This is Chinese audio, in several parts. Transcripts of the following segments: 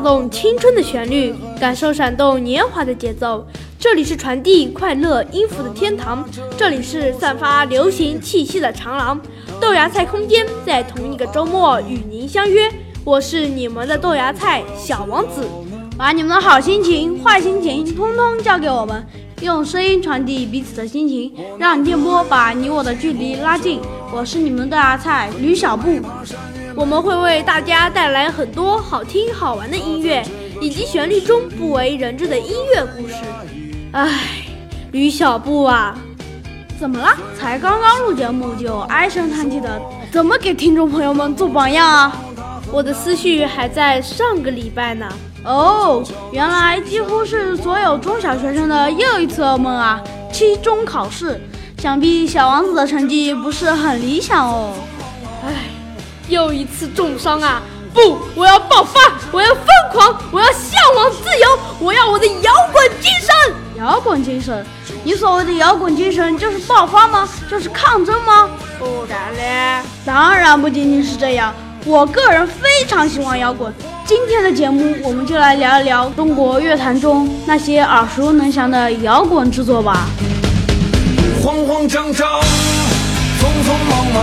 动青春的旋律，感受闪动年华的节奏。这里是传递快乐音符的天堂，这里是散发流行气息的长廊。豆芽菜空间在同一个周末与您相约，我是你们的豆芽菜小王子。把你们的好心情、坏心情通通交给我们，用声音传递彼此的心情，让电波把你我的距离拉近。我是你们的豆芽菜吕小布。我们会为大家带来很多好听好玩的音乐，以及旋律中不为人知的音乐故事。唉，吕小布啊，怎么了？才刚刚录节目就唉声叹气的，怎么给听众朋友们做榜样啊？我的思绪还在上个礼拜呢。哦，原来几乎是所有中小学生的又一次噩梦啊！期中考试，想必小王子的成绩不是很理想哦。唉，又一次重伤啊！不，我要爆发，我要疯狂，我要向往自由，我要我的摇滚精神！摇滚精神？你所谓的摇滚精神就是爆发吗？就是抗争吗？不然嘞？当然不仅仅是这样，我个人非常喜欢摇滚。今天的节目，我们就来聊一聊中国乐坛中那些耳熟能详的摇滚制作吧。慌慌张张，匆匆忙忙，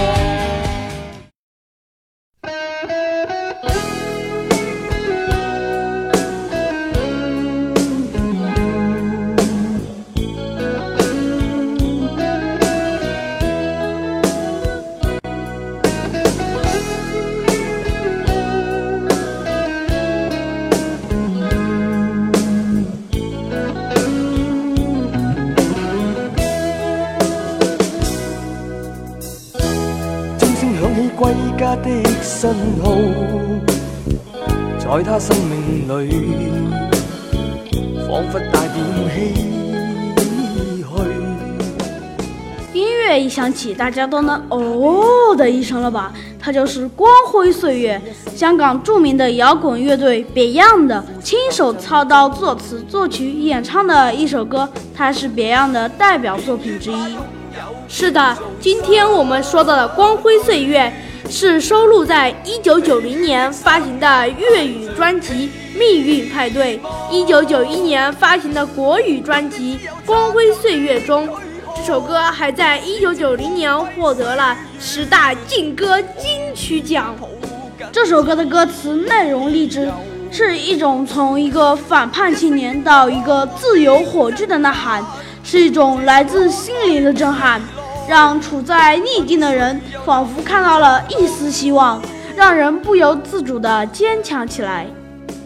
信号，在他生命里，仿佛带点唏嘘。音乐一响起，大家都能哦的一声了吧？它就是《光辉岁月》，香港著名的摇滚乐队 Beyond 的亲手操刀作词、作曲、演唱的一首歌，它是 Beyond 的代表作品之一。是的，今天我们说到的《光辉岁月》是收录在1990年发行的粤语专辑《命运派对》、1991年发行的国语专辑《光辉岁月》中。这首歌还在1990年获得了十大劲歌金曲奖。这首歌的歌词内容励志，是一种从一个反叛青年到一个自由火炬的呐喊，是一种来自心灵的震撼，让处在逆境的人仿佛看到了一丝希望，让人不由自主地坚强起来。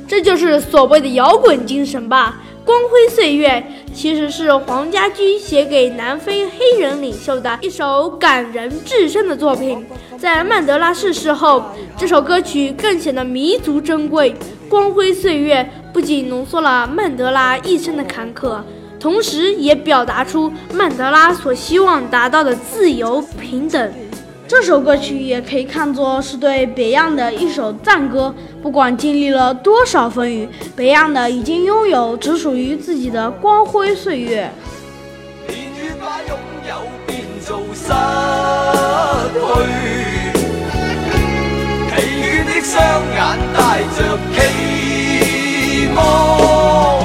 这就是所谓的摇滚精神吧。《光辉岁月》其实是黄家驹写给南非黑人领袖的一首感人至深的作品。在曼德拉逝世后，这首歌曲更显得弥足珍贵。《光辉岁月》不仅浓缩了曼德拉一生的坎坷，同时也表达出曼德拉所希望达到的自由平等。这首歌曲也可以看作是对北洋的一首赞歌。不管经历了多少风雨，Beyond 已经拥有只属于自己的光辉岁月。年月把拥有变做失去，疲倦的双眼带着期望，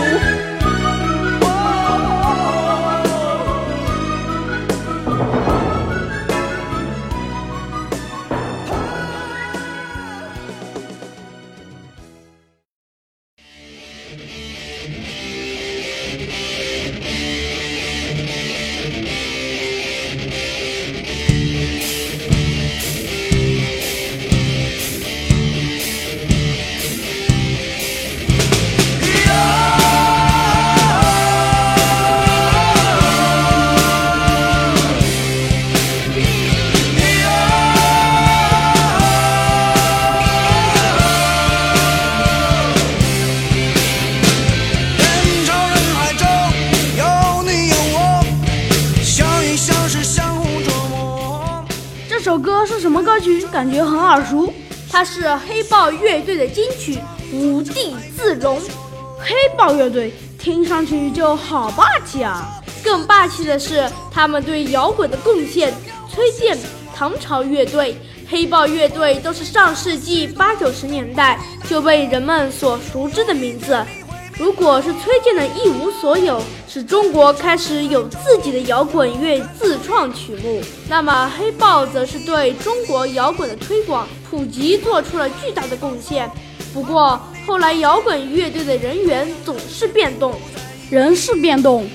《无地自容》。黑豹乐队听上去就好霸气啊！更霸气的是他们对摇滚的贡献。崔健、唐朝乐队、黑豹乐队都是上世纪八九十年代就被人们所熟知的名字。如果是崔健的一无所有，使中国开始有自己的摇滚乐自创曲目，那么黑豹则是对中国摇滚的推广普及做出了巨大的贡献。不过后来摇滚乐队的人员总是变动，人事变动，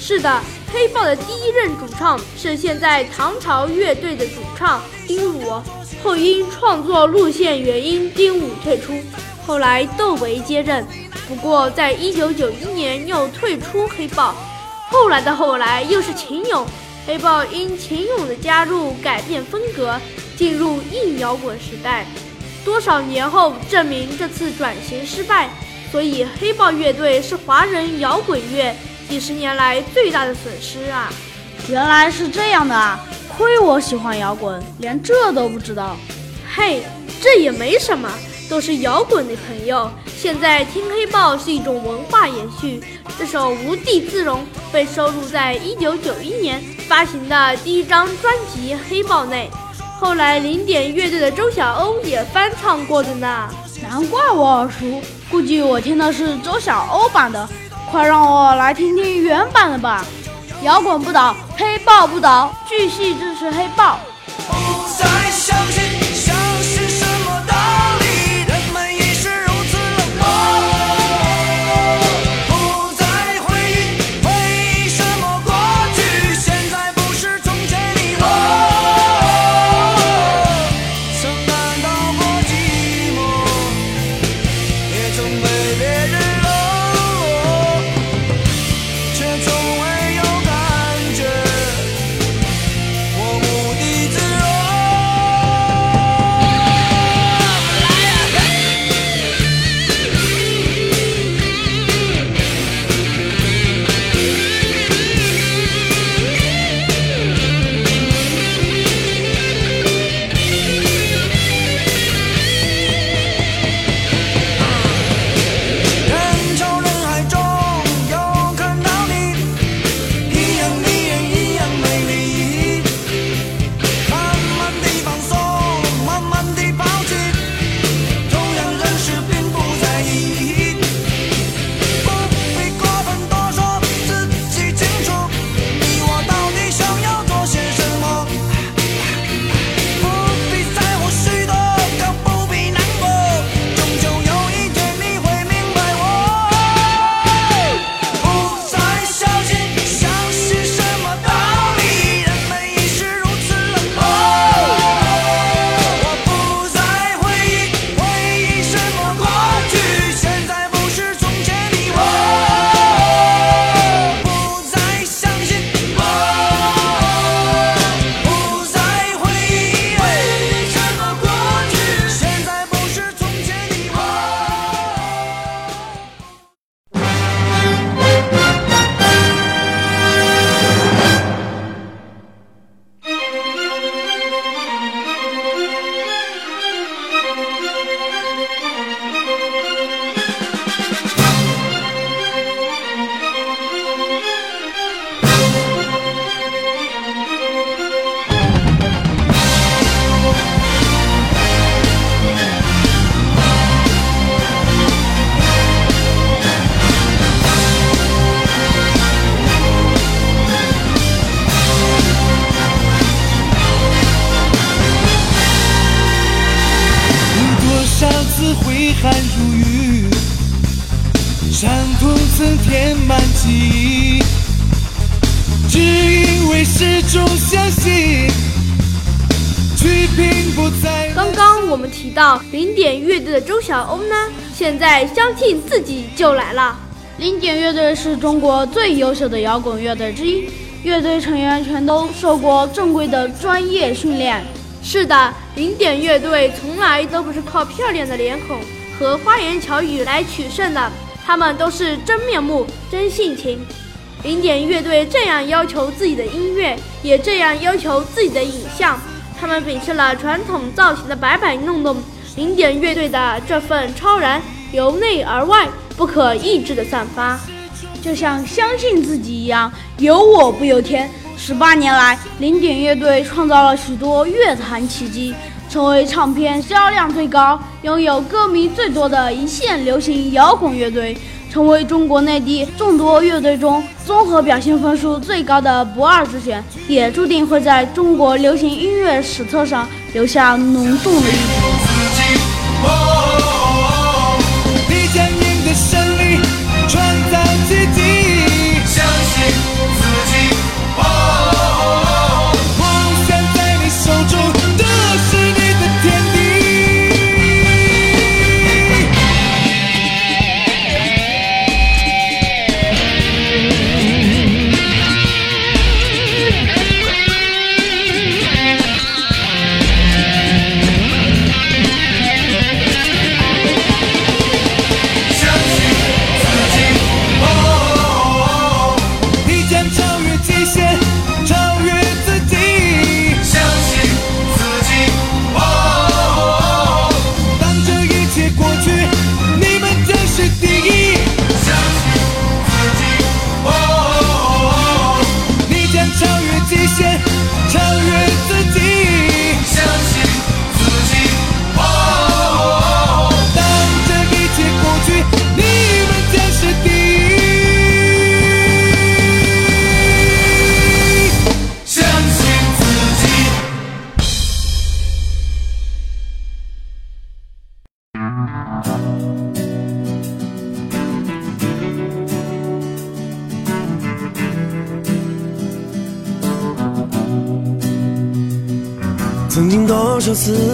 是的，黑豹的第一任主唱是现在唐朝乐队的主唱丁武，后因创作路线原因，丁武退出，后来窦唯接任。不过，在一九九一年又退出黑豹，后来的后来又是秦勇，黑豹因秦勇的加入改变风格，进入硬摇滚时代。多少年后证明这次转型失败，所以黑豹乐队是华人摇滚乐几十年来最大的损失啊！原来是这样的啊！亏我喜欢摇滚，连这都不知道。嘿，这也没什么，都是摇滚的朋友。现在听黑豹是一种文化延续。这首《无地自容》被收录在1991年发行的第一张专辑《黑豹》内，后来零点乐队的周晓鸥也翻唱过的呢。难怪我耳熟，估计我听的是周晓鸥版的。快让我来听听原版的吧！摇滚不倒，黑豹不倒，继续支持黑豹。不再相信，到零点乐队的周晓鸥呢，现在相信自己就来了。零点乐队是中国最优秀的摇滚乐队之一，乐队成员全都受过正规的专业训练。是的，零点乐队从来都不是靠漂亮的脸孔和花言巧语来取胜的，他们都是真面目、真性情。零点乐队这样要求自己的音乐，也这样要求自己的影像。他们摒弃了传统造型的摆摆弄弄，零点乐队的这份超然，由内而外不可抑制的散发。就像相信自己一样，有我不由天。十八年来，零点乐队创造了许多乐坛奇迹，成为唱片销量最高、拥有歌迷最多的一线流行摇滚乐队，成为中国内地众多乐队中综合表现分数最高的不二之选，也注定会在中国流行音乐史册上留下浓重的一笔。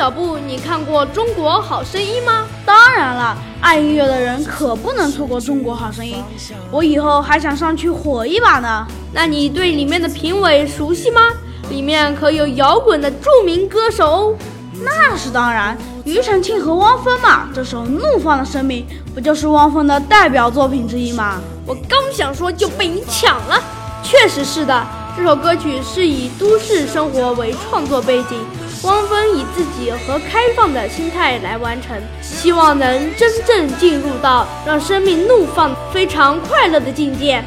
小布，你看过《中国好声音》吗？当然了，爱音乐的人可不能错过《中国好声音》，我以后还想上去火一把呢。那你对里面的评委熟悉吗？里面可有摇滚的著名歌手哦。那是当然，庾澄庆和汪峰嘛，这首《怒放的生命》不就是汪峰的代表作品之一吗？我刚想说就被你抢了。确实是的，这首歌曲是以都市生活为创作背景，汪峰以自己和开放的心态来完成，希望能真正进入到让生命怒放、非常快乐的境界，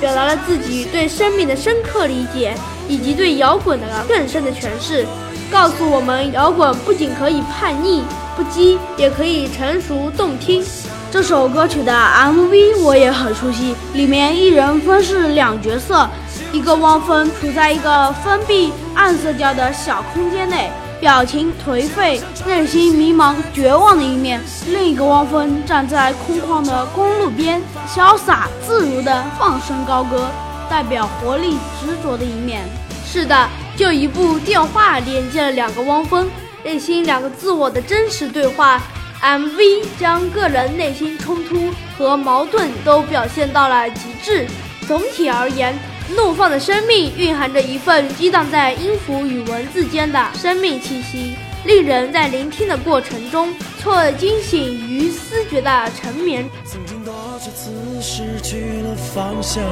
表达了自己对生命的深刻理解，以及对摇滚的更深的诠释，告诉我们摇滚不仅可以叛逆不羁，也可以成熟动听。这首歌曲的 MV 我也很熟悉，里面一人分饰两角色，一个汪峰处在一个封闭暗色调的小空间内，表情颓废，内心迷茫绝望的一面；另一个汪峰站在空旷的公路边，潇洒自如地放声高歌，代表活力执着的一面。是的，就一部电话连接了两个汪峰内心两个自我的真实对话。MV 将个人内心冲突和矛盾都表现到了极致。总体而言，《怒放的生命》蕴含着一份激荡在音符与文字间的生命气息，令人在聆听的过程中错愕惊醒于思觉的沉眠。曾经多少次失去了方向，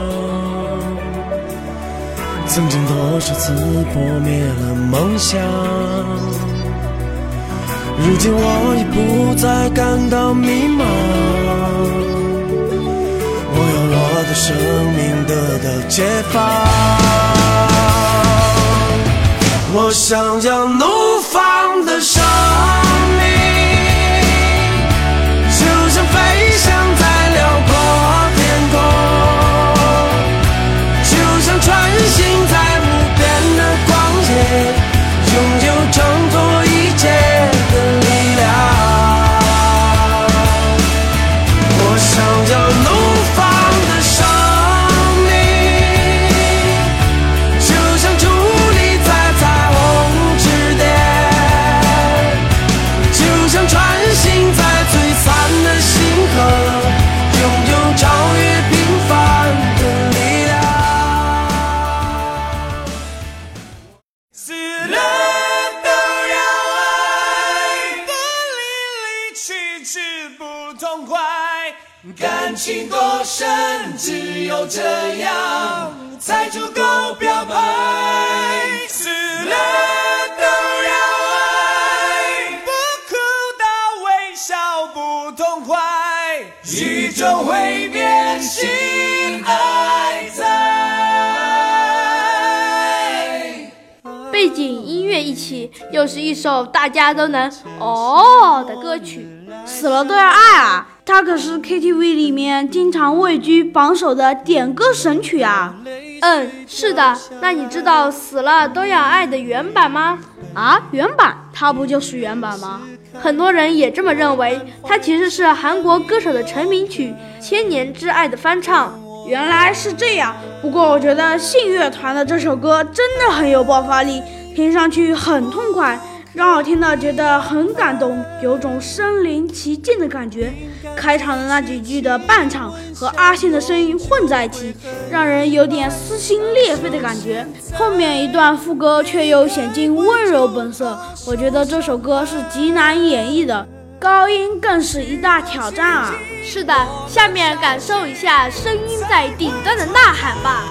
曾经多少次破灭了梦想。如今我已不再感到迷茫，生命得到解放。我想要怒情多深，只有这样才足够表白。死了都要爱，不哭到微笑不痛快。宇宙会变，心还在。背景音乐一起，又是一首大家都能哦的歌曲。死了都要爱啊！它可是 KTV 里面经常位居榜首的点歌神曲啊！嗯，是的。那你知道《死了都要爱》的原版吗？啊，原版它不就是原版吗？很多人也这么认为，它其实是韩国歌手的成名曲《千年之爱》的翻唱。原来是这样，不过我觉得信乐团的这首歌真的很有爆发力，听上去很痛快，让我听了觉得很感动，有种身临其境的感觉。开场的那几句的伴唱和阿信的声音混在一起，让人有点撕心裂肺的感觉。后面一段副歌却又显尽温柔本色，我觉得这首歌是极难演绎的，高音更是一大挑战啊！是的，下面感受一下声音在顶端的呐喊吧。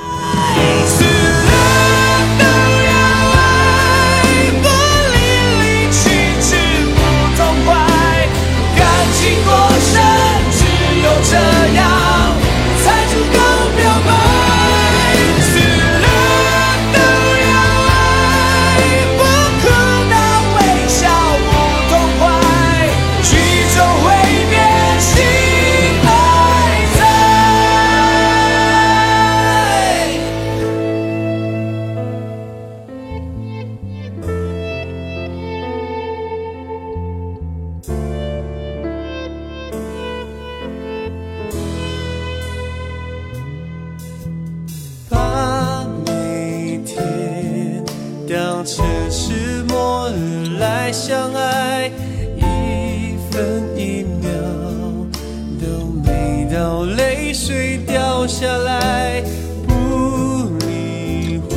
爱，一分一秒都美到泪水掉下来，不理会。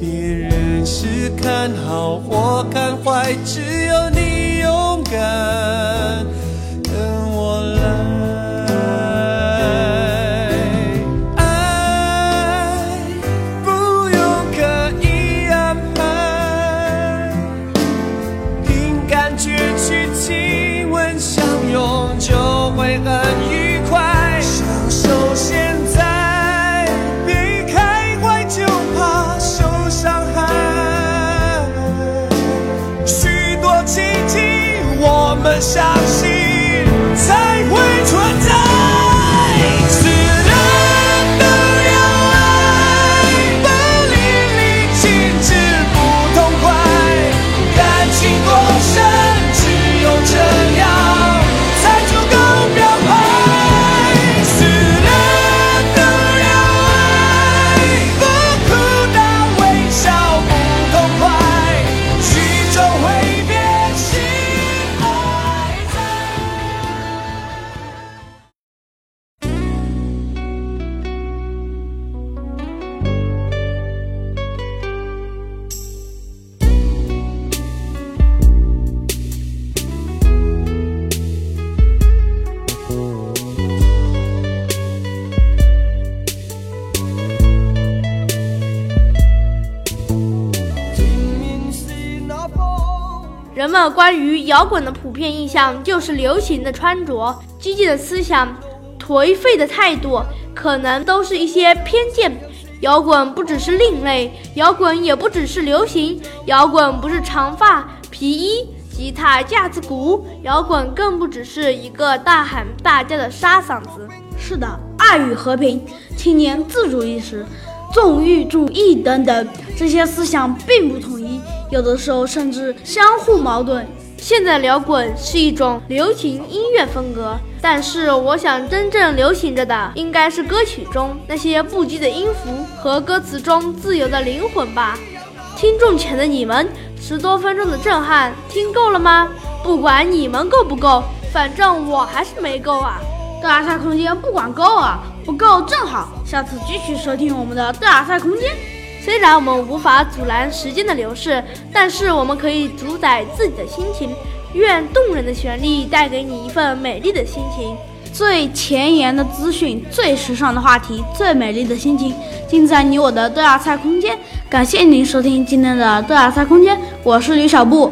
别人是看好或看坏，只有相信才关于摇滚的普遍印象就是流行的穿着、激进的思想、颓废的态度，可能都是一些偏见。摇滚不只是另类，摇滚也不只是流行，摇滚不是长发、皮衣、吉他、架子鼓，摇滚更不只是一个大喊大叫的沙嗓子。是的，爱与和平、青年自主意识、纵欲主义等等，这些思想并不统一，有的时候甚至相互矛盾。现在摇滚是一种流行音乐风格，但是我想真正流行着的应该是歌曲中那些不羁的音符和歌词中自由的灵魂吧。听众前的你们，十多分钟的震撼听够了吗？不管你们够不够，反正我还是没够啊。豆芽菜空间不管够啊，不够正好，下次继续收听我们的豆芽菜空间。虽然我们无法阻拦时间的流逝，但是我们可以主宰自己的心情。愿动人的旋律带给你一份美丽的心情。最前沿的资讯，最时尚的话题，最美丽的心情，尽在你我的豆芽菜空间。感谢您收听今天的豆芽菜空间，我是吕小布。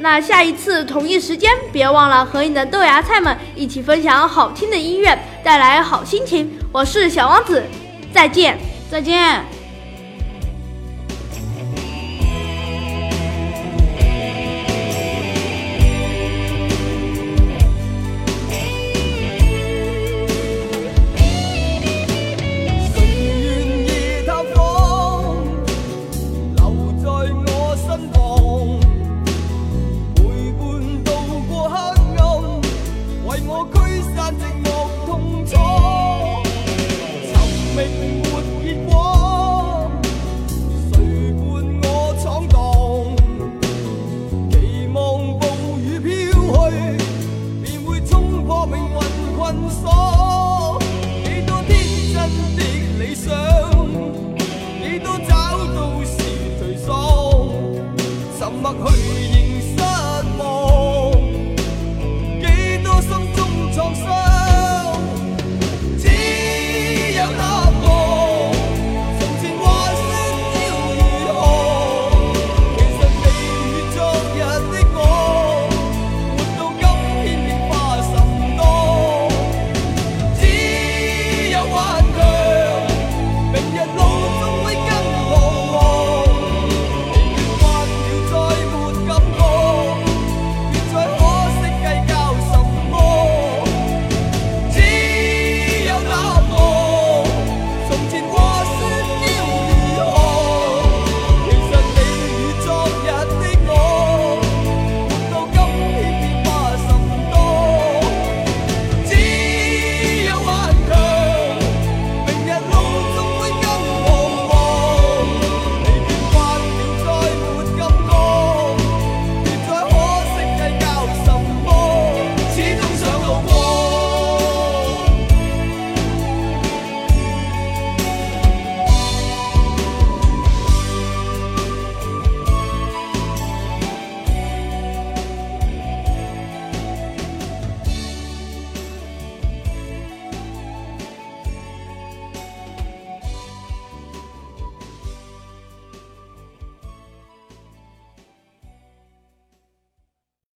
那下一次同一时间，别忘了和你的豆芽菜们一起分享好听的音乐，带来好心情。我是小王子，再见，再见。